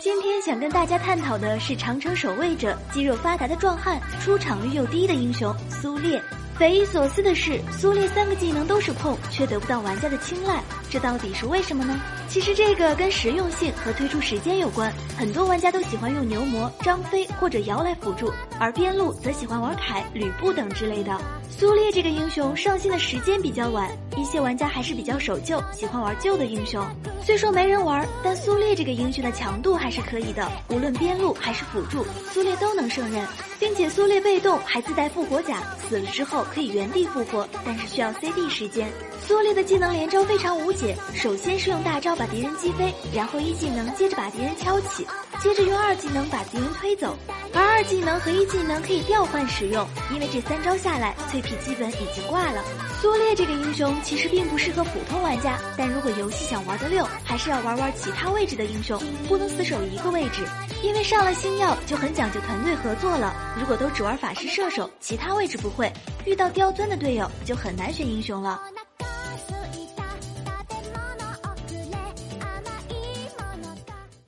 今天想跟大家探讨的是长城守卫者，肌肉发达的壮汉，出场率又低的英雄苏烈。匪夷所思的是，苏烈三个技能都是控，却得不到玩家的青睐，这到底是为什么呢？其实这个跟实用性和推出时间有关。很多玩家都喜欢用牛魔、张飞或者瑶来辅助，而边路则喜欢玩凯、吕布等之类的。苏烈这个英雄上线的时间比较晚，一些玩家还是比较守旧，喜欢玩旧的英雄。虽说没人玩，但苏烈这个英雄的强度还是可以的，无论边路还是辅助，苏烈都能胜任。并且苏烈被动还自带复活甲，死了之后可以原地复活，但是需要 CD 时间。苏烈的技能连招非常无解，首先是用大招把敌人击飞，然后一技能接着把敌人敲起，接着用二技能把敌人推走。而二技能和一技能可以调换使用，因为这三招下来，脆皮基本已经挂了。苏烈这个英雄其实并不适合普通玩家，但如果游戏想玩得溜，还是要玩玩其他位置的英雄，不能死守一个位置，因为上了星耀就很讲究团队合作了。如果都只玩法师、射手，其他位置不会，遇到刁钻的队友就很难选英雄了。